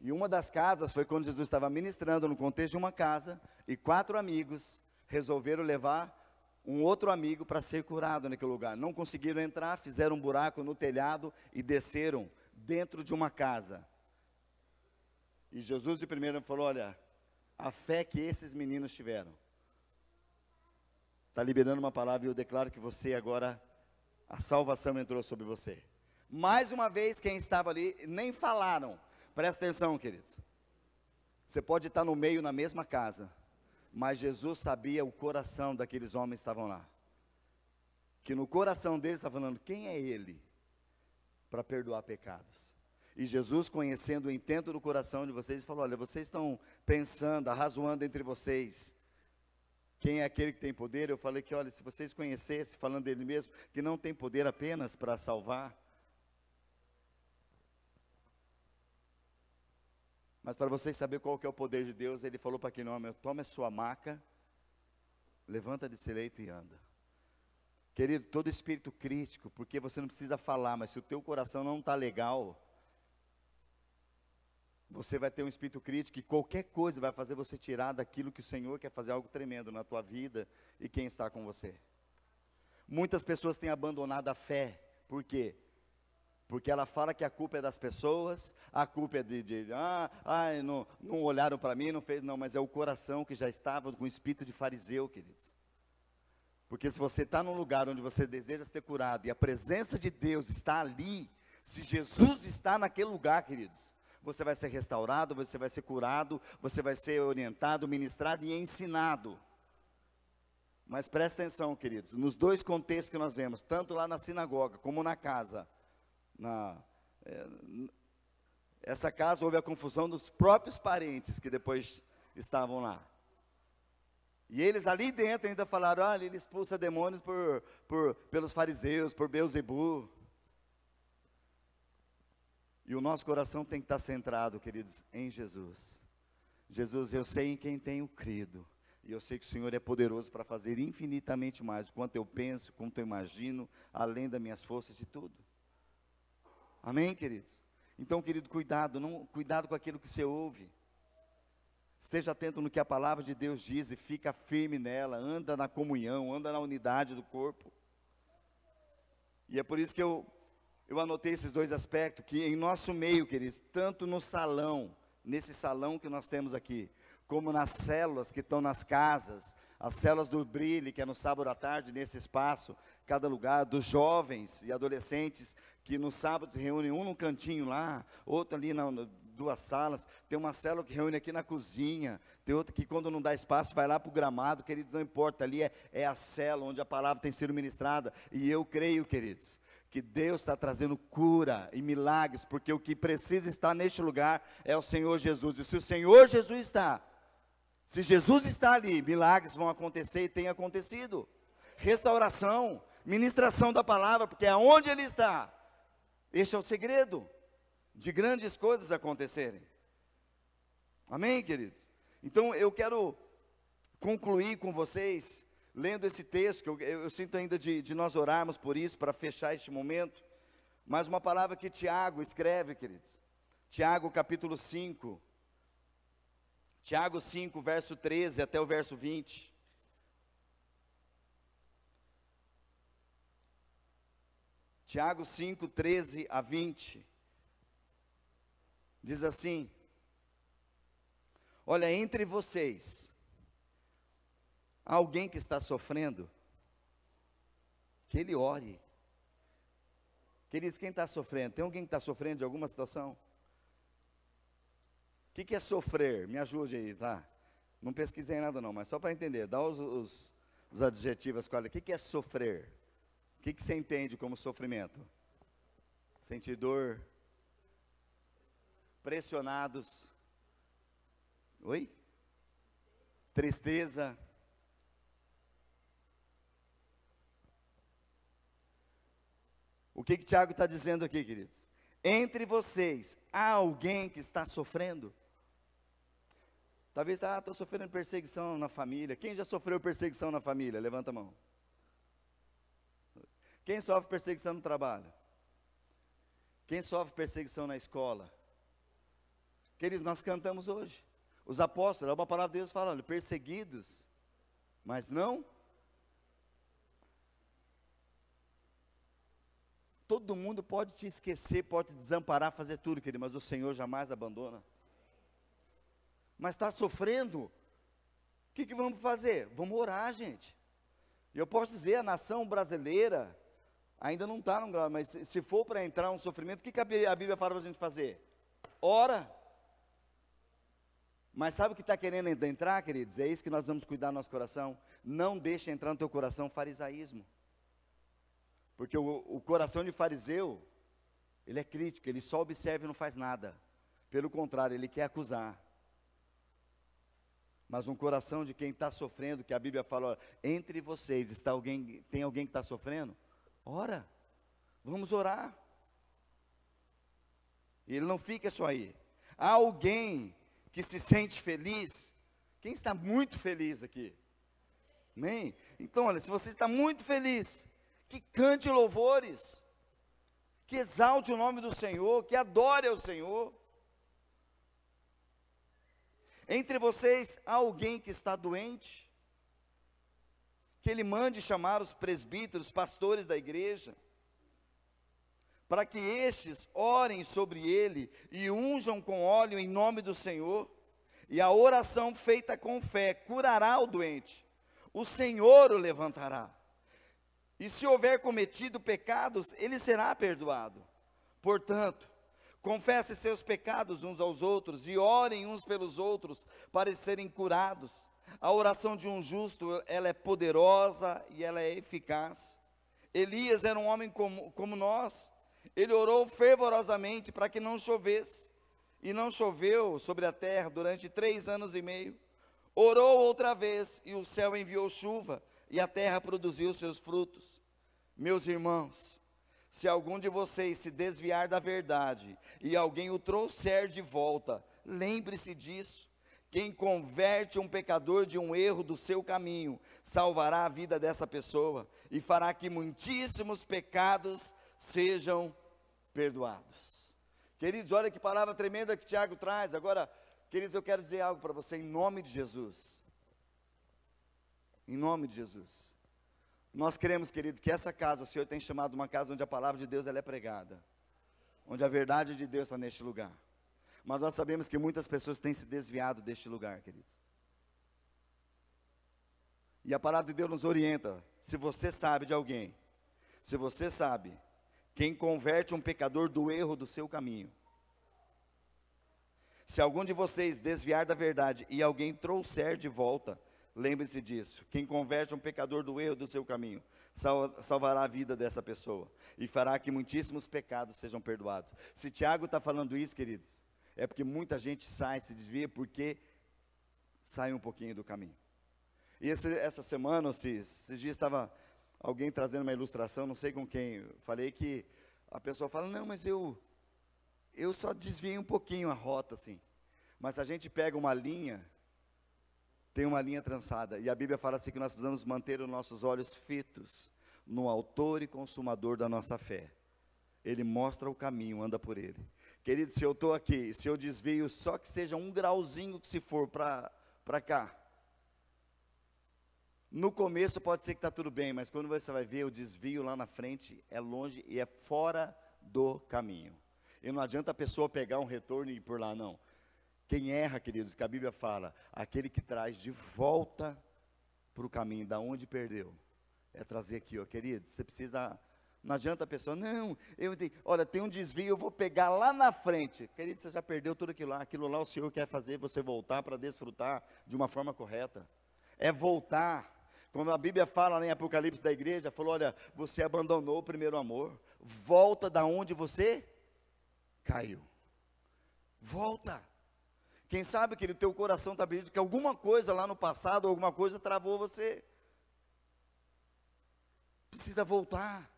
Speaker 1: E uma das casas foi quando Jesus estava ministrando no contexto de uma casa, e quatro amigos resolveram levar um outro amigo para ser curado naquele lugar. Não conseguiram entrar, fizeram um buraco no telhado e desceram dentro de uma casa. E Jesus de primeiro falou: Olha, a fé que esses meninos tiveram. Está liberando uma palavra e eu declaro que você agora, a salvação entrou sobre você. Mais uma vez, quem estava ali, nem falaram. Presta atenção, queridos. Você pode estar no meio, na mesma casa, mas Jesus sabia o coração daqueles homens que estavam lá. Que no coração deles está falando: quem é ele para perdoar pecados? E Jesus, conhecendo o intento do coração de vocês, falou: Olha, vocês estão pensando, arrazoando entre vocês. Quem é aquele que tem poder? Eu falei que, olha, se vocês conhecessem, falando dele mesmo, que não tem poder apenas para salvar, Mas para vocês saberem qual que é o poder de Deus, ele falou para homem: tome a sua maca, levanta desse leito e anda. Querido, todo espírito crítico, porque você não precisa falar, mas se o teu coração não está legal, você vai ter um espírito crítico e qualquer coisa vai fazer você tirar daquilo que o Senhor quer fazer algo tremendo na tua vida e quem está com você. Muitas pessoas têm abandonado a fé, por quê? Porque ela fala que a culpa é das pessoas, a culpa é de, de ah, ah não, não olharam para mim, não fez, não, mas é o coração que já estava com o espírito de fariseu, queridos. Porque se você está num lugar onde você deseja ser curado e a presença de Deus está ali, se Jesus está naquele lugar, queridos, você vai ser restaurado, você vai ser curado, você vai ser orientado, ministrado e ensinado. Mas presta atenção, queridos, nos dois contextos que nós vemos, tanto lá na sinagoga como na casa, na, é, essa casa houve a confusão dos próprios parentes que depois estavam lá. E eles ali dentro ainda falaram, olha, ele expulsa demônios por, por, pelos fariseus, por Beuzebu. E o nosso coração tem que estar centrado, queridos, em Jesus. Jesus, eu sei em quem tenho crido. E eu sei que o Senhor é poderoso para fazer infinitamente mais do quanto eu penso, quanto eu imagino, além das minhas forças e tudo. Amém, queridos? Então, querido, cuidado, não, cuidado com aquilo que você ouve. Esteja atento no que a palavra de Deus diz e fica firme nela, anda na comunhão, anda na unidade do corpo. E é por isso que eu, eu anotei esses dois aspectos, que em nosso meio, queridos, tanto no salão, nesse salão que nós temos aqui, como nas células que estão nas casas, as células do Brilhe, que é no sábado à tarde, nesse espaço, cada lugar, dos jovens e adolescentes que no sábado se reúnem um no cantinho lá, outro ali na, duas salas, tem uma célula que reúne aqui na cozinha, tem outra que quando não dá espaço vai lá para o gramado, queridos, não importa, ali é, é a célula onde a palavra tem sido ministrada, e eu creio, queridos, que Deus está trazendo cura e milagres, porque o que precisa estar neste lugar é o Senhor Jesus, e se o Senhor Jesus está, se Jesus está ali, milagres vão acontecer e tem acontecido, restauração, ministração da palavra, porque aonde Ele está, Este é o segredo de grandes coisas acontecerem. Amém, queridos? Então eu quero concluir com vocês, lendo esse texto, que eu, eu, eu sinto ainda de, de nós orarmos por isso, para fechar este momento, mas uma palavra que Tiago escreve, queridos. Tiago capítulo 5. Tiago 5, verso 13 até o verso 20. Tiago 5, 13 a 20. Diz assim: Olha, entre vocês, há alguém que está sofrendo, que ele ore. Queridos, quem está sofrendo? Tem alguém que está sofrendo de alguma situação? O que, que, é sofrer? Me ajude aí, tá? Não pesquisei nada não, mas só para entender, dá os, os, os adjetivos. O que, que é sofrer? O que, que você entende como sofrimento? Sentir dor, pressionados. Oi? Tristeza. O que, que Tiago está dizendo aqui, queridos? Entre vocês, há alguém que está sofrendo? Talvez ah, estou sofrendo perseguição na família. Quem já sofreu perseguição na família? Levanta a mão. Quem sofre perseguição no trabalho? Quem sofre perseguição na escola? Queridos, nós cantamos hoje. Os apóstolos, é uma palavra de Deus falando, perseguidos, mas não. Todo mundo pode te esquecer, pode te desamparar, fazer tudo, querido, mas o Senhor jamais abandona mas está sofrendo, o que, que vamos fazer? Vamos orar, gente. Eu posso dizer, a nação brasileira ainda não está num grau, mas se, for para entrar um sofrimento, o que, que a Bíblia fala para a gente fazer? Ora. Mas sabe o que está querendo entrar, queridos? É isso que nós vamos cuidar do nosso coração. Não deixe entrar no teu coração farisaísmo. Porque o, o coração de fariseu, ele é crítico, ele só observa e não faz nada. Pelo contrário, ele quer acusar mas um coração de quem está sofrendo, que a Bíblia fala, entre vocês está alguém, tem alguém que está sofrendo? Ora, vamos orar. E ele não fica só aí. Há alguém que se sente feliz? Quem está muito feliz aqui? Amém? Então, olha, se você está muito feliz, que cante louvores, que exalte o nome do Senhor, que adore ao Senhor. Entre vocês há alguém que está doente? Que ele mande chamar os presbíteros, pastores da igreja, para que estes orem sobre ele e unjam com óleo em nome do Senhor. E a oração feita com fé curará o doente. O Senhor o levantará. E se houver cometido pecados, ele será perdoado. Portanto, Confessem seus pecados uns aos outros e orem uns pelos outros para serem curados. A oração de um justo, ela é poderosa e ela é eficaz. Elias era um homem como, como nós. Ele orou fervorosamente para que não chovesse. E não choveu sobre a terra durante três anos e meio. Orou outra vez e o céu enviou chuva e a terra produziu seus frutos. Meus irmãos, se algum de vocês se desviar da verdade e alguém o trouxer de volta, lembre-se disso. Quem converte um pecador de um erro do seu caminho, salvará a vida dessa pessoa e fará que muitíssimos pecados sejam perdoados. Queridos, olha que palavra tremenda que Tiago traz. Agora, queridos, eu quero dizer algo para você em nome de Jesus. Em nome de Jesus. Nós queremos, querido, que essa casa, o Senhor tem chamado uma casa onde a palavra de Deus ela é pregada, onde a verdade de Deus está neste lugar. Mas nós sabemos que muitas pessoas têm se desviado deste lugar, queridos. E a palavra de Deus nos orienta. Se você sabe de alguém, se você sabe quem converte um pecador do erro do seu caminho, se algum de vocês desviar da verdade e alguém trouxer de volta, Lembre-se disso. Quem converte um pecador do erro do seu caminho, salvará a vida dessa pessoa e fará que muitíssimos pecados sejam perdoados. Se Tiago está falando isso, queridos, é porque muita gente sai, se desvia, porque sai um pouquinho do caminho. E esse, essa semana, esses, esses dias, estava alguém trazendo uma ilustração, não sei com quem, falei que a pessoa fala, não, mas eu, eu só desviei um pouquinho a rota, assim. Mas se a gente pega uma linha, tem uma linha trançada. E a Bíblia fala assim que nós precisamos manter os nossos olhos fitos no autor e consumador da nossa fé. Ele mostra o caminho, anda por ele. Querido, se eu estou aqui, se eu desvio só que seja um grauzinho que se for para cá, no começo pode ser que está tudo bem, mas quando você vai ver o desvio lá na frente, é longe e é fora do caminho. E não adianta a pessoa pegar um retorno e ir por lá, não. Quem erra, queridos, que a Bíblia fala, aquele que traz de volta para o caminho, da onde perdeu, é trazer aqui, ó, queridos, você precisa. Não adianta a pessoa, não, eu olha, tem um desvio, eu vou pegar lá na frente. Querido, você já perdeu tudo aquilo lá, aquilo lá o Senhor quer fazer você voltar para desfrutar de uma forma correta. É voltar quando a Bíblia fala em Apocalipse da igreja, falou: olha, você abandonou o primeiro amor, volta da onde você caiu. Volta. Quem sabe que o teu coração está pedindo que alguma coisa lá no passado, alguma coisa travou você. Precisa voltar.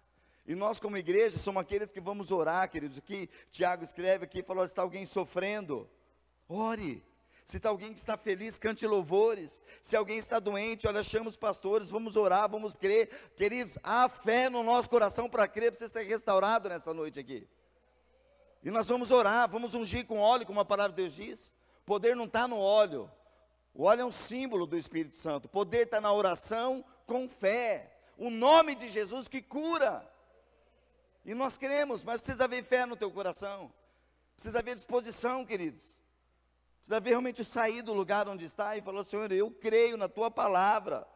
Speaker 1: E nós, como igreja, somos aqueles que vamos orar, queridos. Aqui, Tiago escreve aqui, falou: está alguém sofrendo, ore. Se está alguém que está feliz, cante louvores. Se alguém está doente, olha, chama os pastores, vamos orar, vamos crer. Queridos, há fé no nosso coração para crer, para você ser restaurado nessa noite aqui. E nós vamos orar, vamos ungir com óleo, como a palavra de Deus diz. Poder não está no óleo. O óleo é um símbolo do Espírito Santo. Poder está na oração com fé. O nome de Jesus que cura. E nós queremos, mas precisa haver fé no teu coração. Precisa haver disposição, queridos. Precisa ver realmente sair do lugar onde está e falar, Senhor, eu creio na tua palavra.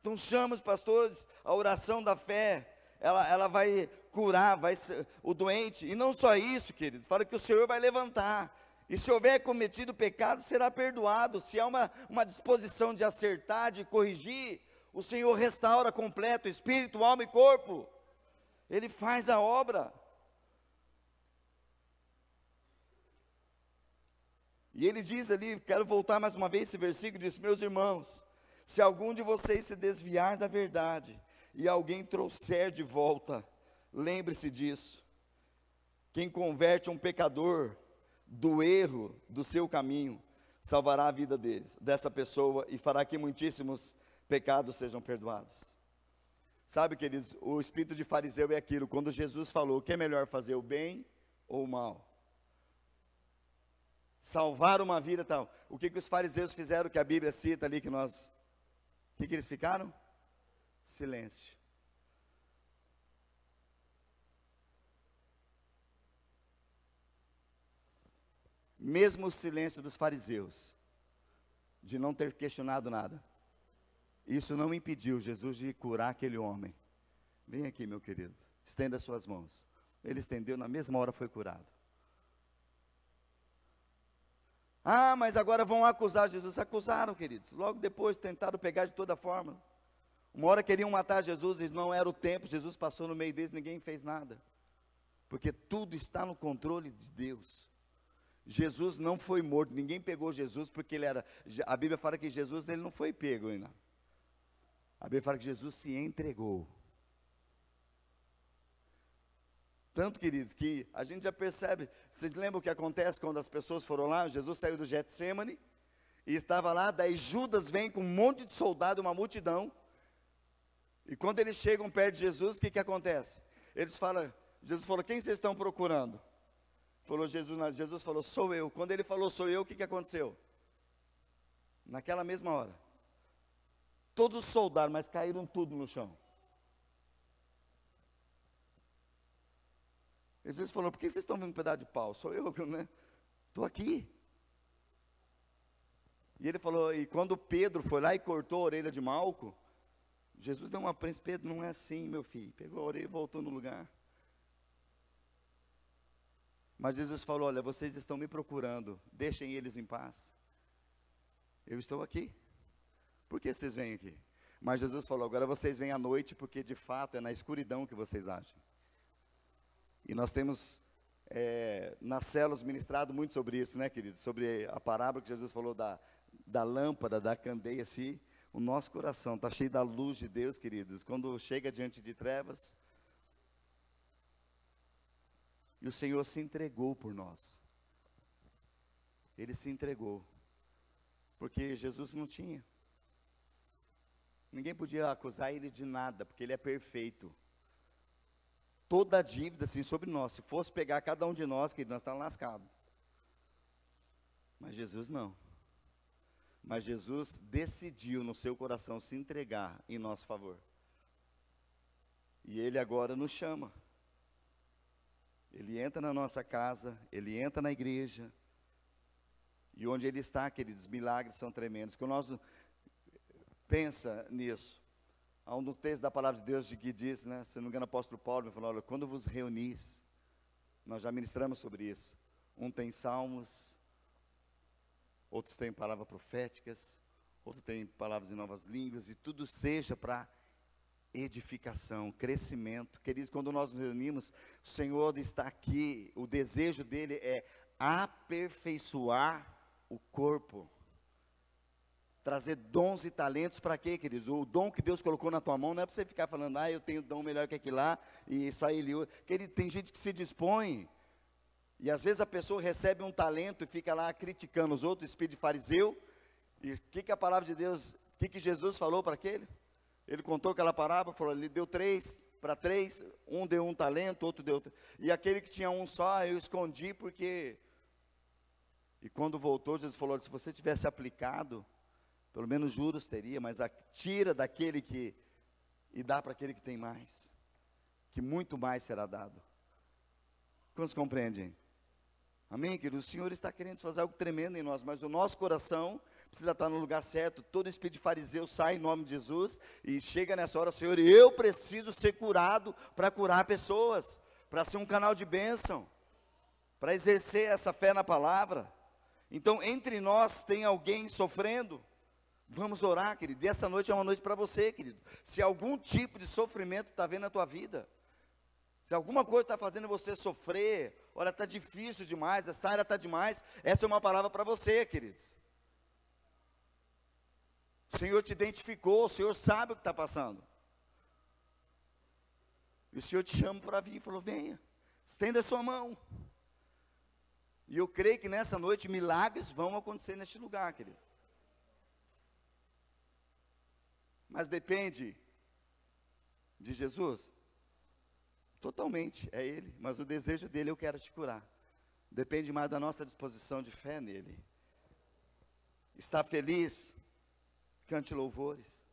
Speaker 1: Então chama os pastores, a oração da fé, ela, ela vai curar vai o doente. E não só isso, querido, fala que o Senhor vai levantar. E se houver cometido pecado, será perdoado. Se há uma, uma disposição de acertar, de corrigir, o Senhor restaura completo espírito, alma e corpo. Ele faz a obra. E ele diz ali, quero voltar mais uma vez esse versículo, diz: Meus irmãos, se algum de vocês se desviar da verdade e alguém trouxer de volta, lembre-se disso. Quem converte um pecador do erro do seu caminho, salvará a vida dessa pessoa e fará que muitíssimos pecados sejam perdoados. Sabe, queridos, o espírito de fariseu é aquilo, quando Jesus falou que é melhor fazer o bem ou o mal salvar uma vida tal. O que, que os fariseus fizeram que a Bíblia cita ali que nós. O que, que eles ficaram? Silêncio. Mesmo o silêncio dos fariseus, de não ter questionado nada, isso não impediu Jesus de curar aquele homem. Vem aqui, meu querido, estenda suas mãos. Ele estendeu, na mesma hora foi curado. Ah, mas agora vão acusar Jesus. Acusaram, queridos. Logo depois tentaram pegar de toda forma. Uma hora queriam matar Jesus, e não era o tempo. Jesus passou no meio deles, ninguém fez nada. Porque tudo está no controle de Deus. Jesus não foi morto, ninguém pegou Jesus porque ele era. A Bíblia fala que Jesus ele não foi pego ainda. A Bíblia fala que Jesus se entregou. Tanto, queridos, que a gente já percebe. Vocês lembram o que acontece quando as pessoas foram lá? Jesus saiu do Getsemane e estava lá. Daí Judas vem com um monte de soldado, uma multidão. E quando eles chegam perto de Jesus, o que, que acontece? Eles falam, Jesus falou: Quem vocês estão procurando? Falou Jesus, Jesus falou: Sou eu. Quando ele falou: Sou eu, o que, que aconteceu? Naquela mesma hora, todos os soldados, mas caíram tudo no chão. Jesus falou: Por que vocês estão vendo um pedaço de pau? Sou eu, né? Estou aqui. E ele falou: E quando Pedro foi lá e cortou a orelha de Malco, Jesus deu uma prensa: Pedro, não é assim, meu filho. Pegou a orelha e voltou no lugar. Mas Jesus falou: Olha, vocês estão me procurando, deixem eles em paz. Eu estou aqui. Por que vocês vêm aqui? Mas Jesus falou: Agora vocês vêm à noite, porque de fato é na escuridão que vocês agem. E nós temos é, nas células ministrado muito sobre isso, né, querido? Sobre a parábola que Jesus falou da, da lâmpada, da candeia, assim. O nosso coração está cheio da luz de Deus, queridos. Quando chega diante de trevas, E o Senhor se entregou por nós. Ele se entregou. Porque Jesus não tinha. Ninguém podia acusar ele de nada, porque ele é perfeito. Toda a dívida, assim, sobre nós, se fosse pegar cada um de nós, que nós estamos lascados. Mas Jesus não. Mas Jesus decidiu no seu coração se entregar em nosso favor. E ele agora nos chama. Ele entra na nossa casa, ele entra na igreja. E onde ele está, queridos, milagres são tremendos. Quando nós pensa nisso, há um texto da palavra de Deus de que diz, né, se não me engano, o apóstolo Paulo me falou, olha, quando vos reunis, nós já ministramos sobre isso. Um tem salmos, outros têm palavras proféticas, outros têm palavras em novas línguas, e tudo seja para edificação, crescimento. Queridos, quando nós nos reunimos, o Senhor está aqui, o desejo dele é aperfeiçoar o corpo. Trazer dons e talentos para quê, queridos? O dom que Deus colocou na tua mão não é para você ficar falando, ah, eu tenho dom melhor que aquele lá, e só ele. Querido, tem gente que se dispõe. E às vezes a pessoa recebe um talento e fica lá criticando os outros, espírito de fariseu. E o que, que a palavra de Deus, o que, que Jesus falou para aquele? Ele contou aquela parábola, falou, ele deu três para três, um deu um talento, outro deu. E aquele que tinha um só, eu escondi porque. E quando voltou, Jesus falou: se você tivesse aplicado, pelo menos juros teria, mas a, tira daquele que. e dá para aquele que tem mais, que muito mais será dado. Quantos compreendem? Amém, querido? O Senhor está querendo fazer algo tremendo em nós, mas o nosso coração precisa estar no lugar certo. Todo espírito de fariseu sai em nome de Jesus e chega nessa hora, Senhor, eu preciso ser curado para curar pessoas, para ser um canal de bênção, para exercer essa fé na palavra. Então, entre nós tem alguém sofrendo. Vamos orar, querido. E essa noite é uma noite para você, querido. Se algum tipo de sofrimento está vendo na tua vida, se alguma coisa está fazendo você sofrer, olha, está difícil demais, essa área está demais, essa é uma palavra para você, queridos. O Senhor te identificou, o Senhor sabe o que está passando. E o Senhor te chama para vir e falou: venha, estenda a sua mão. E eu creio que nessa noite milagres vão acontecer neste lugar, querido. Mas depende de Jesus? Totalmente, é Ele. Mas o desejo dele, eu quero te curar. Depende mais da nossa disposição de fé nele. Está feliz? Cante louvores.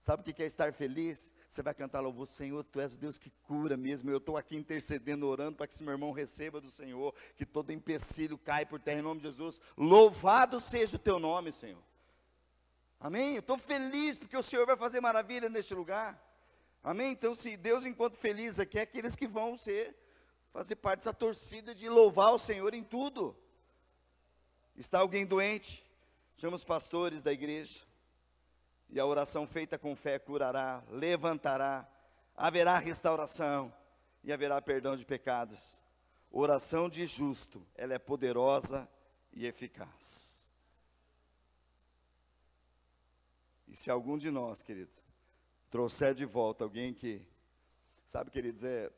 Speaker 1: Sabe o que é estar feliz? Você vai cantar louvor, Senhor, Tu és o Deus que cura mesmo. Eu estou aqui intercedendo, orando para que esse meu irmão receba do Senhor, que todo empecilho cai por terra em nome de Jesus. Louvado seja o Teu nome, Senhor. Amém? Eu estou feliz porque o Senhor vai fazer maravilha neste lugar. Amém? Então, se Deus, enquanto feliz aqui, é aqueles que vão ser, fazer parte dessa torcida de louvar o Senhor em tudo. Está alguém doente? Chama os pastores da igreja e a oração feita com fé curará, levantará, haverá restauração e haverá perdão de pecados. Oração de justo, ela é poderosa e eficaz. E se algum de nós, queridos, trouxer de volta alguém que, sabe, queridos, é,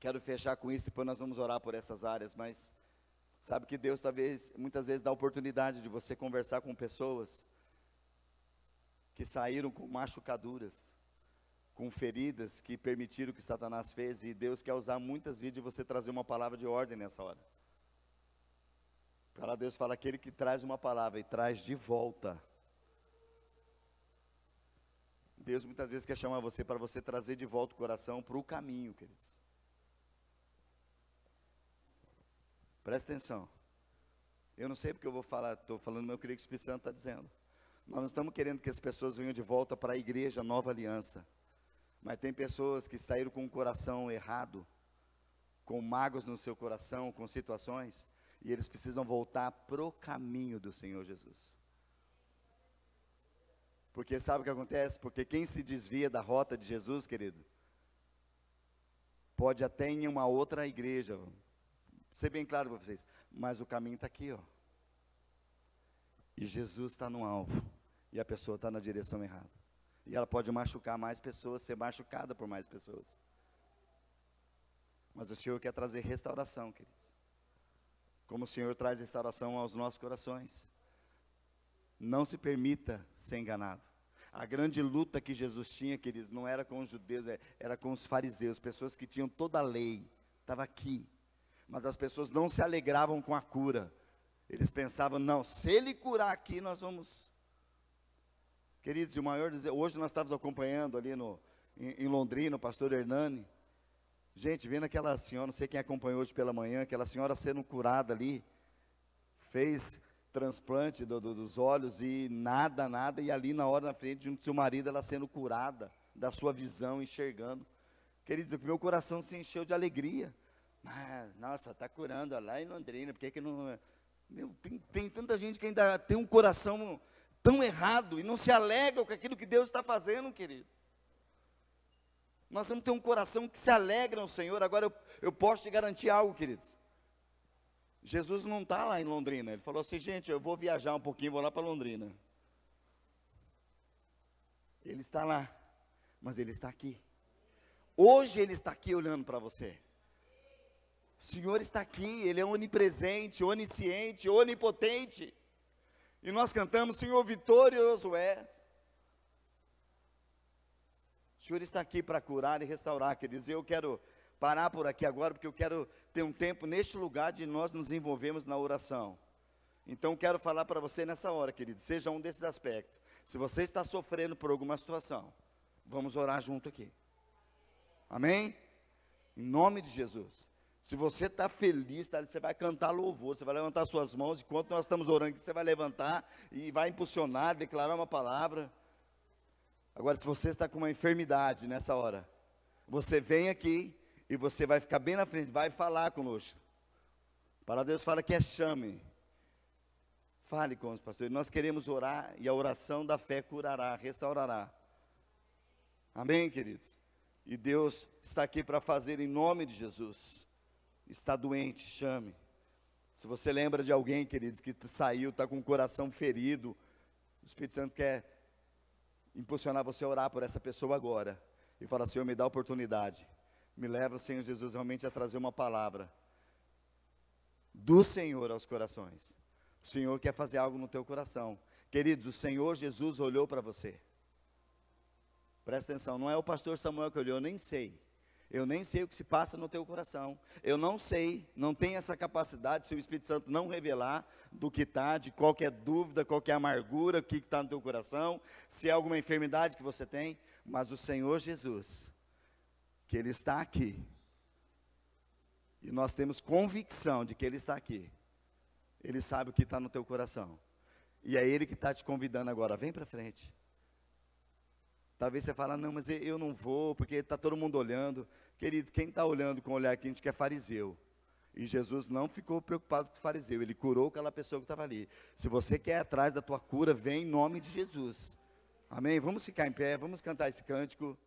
Speaker 1: quero fechar com isso, depois nós vamos orar por essas áreas, mas sabe que Deus talvez, muitas vezes dá oportunidade de você conversar com pessoas que saíram com machucaduras, com feridas que permitiram que Satanás fez, e Deus quer usar muitas de você trazer uma palavra de ordem nessa hora. Para Deus fala aquele que traz uma palavra e traz de volta. Deus muitas vezes quer chamar você para você trazer de volta o coração para o caminho, queridos. Presta atenção. Eu não sei porque eu vou falar, estou falando, mas eu creio que o Espírito Santo está dizendo. Nós não estamos querendo que as pessoas venham de volta para a igreja Nova Aliança. Mas tem pessoas que saíram com o coração errado, com mágoas no seu coração, com situações, e eles precisam voltar pro caminho do Senhor Jesus. Porque sabe o que acontece? Porque quem se desvia da rota de Jesus, querido, pode até em uma outra igreja, ser bem claro para vocês, mas o caminho está aqui, ó. E Jesus está no alvo e a pessoa está na direção errada. E ela pode machucar mais pessoas, ser machucada por mais pessoas. Mas o Senhor quer trazer restauração, queridos. Como o Senhor traz restauração aos nossos corações. Não se permita ser enganado. A grande luta que Jesus tinha, queridos, não era com os judeus, é, era com os fariseus, pessoas que tinham toda a lei, estava aqui. Mas as pessoas não se alegravam com a cura. Eles pensavam, não, se ele curar aqui, nós vamos. Queridos, o maior hoje nós estávamos acompanhando ali no, em, em Londrina, o pastor Hernani. Gente, vendo aquela senhora, não sei quem acompanhou hoje pela manhã, aquela senhora sendo curada ali, fez transplante do, do, dos olhos e nada, nada, e ali na hora na frente de um seu marido, ela sendo curada da sua visão, enxergando. Queridos, o meu coração se encheu de alegria. Ah, nossa, está curando lá em Londrina, por que, que não. Meu, tem, tem tanta gente que ainda tem um coração tão errado e não se alegra com aquilo que Deus está fazendo, queridos. Nós vamos ter um coração que se alegra no Senhor. Agora eu, eu posso te garantir algo, queridos. Jesus não está lá em Londrina. Ele falou assim, gente, eu vou viajar um pouquinho, vou lá para Londrina. Ele está lá, mas ele está aqui. Hoje ele está aqui olhando para você. O Senhor está aqui, Ele é onipresente, onisciente, onipotente. E nós cantamos, Senhor vitorioso é. O Senhor está aqui para curar e restaurar, queridos. Eu quero parar por aqui agora, porque eu quero ter um tempo neste lugar de nós nos envolvermos na oração. Então, quero falar para você nessa hora, querido, seja um desses aspectos. Se você está sofrendo por alguma situação, vamos orar junto aqui. Amém? Em nome de Jesus. Se você está feliz, tá, você vai cantar louvor, você vai levantar suas mãos, enquanto nós estamos orando, você vai levantar e vai impulsionar, declarar uma palavra. Agora, se você está com uma enfermidade nessa hora, você vem aqui e você vai ficar bem na frente, vai falar conosco. Para Deus fala que é chame. Fale com os pastores. Nós queremos orar e a oração da fé curará, restaurará. Amém, queridos? E Deus está aqui para fazer em nome de Jesus. Está doente, chame. Se você lembra de alguém, queridos, que saiu, está com o coração ferido, o Espírito Santo quer impulsionar você a orar por essa pessoa agora. E falar, Senhor, me dá oportunidade. Me leva, Senhor Jesus, realmente a trazer uma palavra do Senhor aos corações. O Senhor quer fazer algo no teu coração. Queridos, o Senhor Jesus olhou para você. Presta atenção, não é o pastor Samuel que olhou, eu nem sei. Eu nem sei o que se passa no teu coração. Eu não sei, não tenho essa capacidade, se o Espírito Santo não revelar do que está, de qualquer dúvida, qualquer amargura, o que está no teu coração, se é alguma enfermidade que você tem, mas o Senhor Jesus, que Ele está aqui, e nós temos convicção de que Ele está aqui, Ele sabe o que está no teu coração, e é Ele que está te convidando agora, vem para frente. Talvez você fale, não, mas eu não vou, porque está todo mundo olhando. Queridos, quem está olhando com o olhar que é fariseu? E Jesus não ficou preocupado com o fariseu, ele curou aquela pessoa que estava ali. Se você quer atrás da tua cura, vem em nome de Jesus. Amém? Vamos ficar em pé, vamos cantar esse cântico.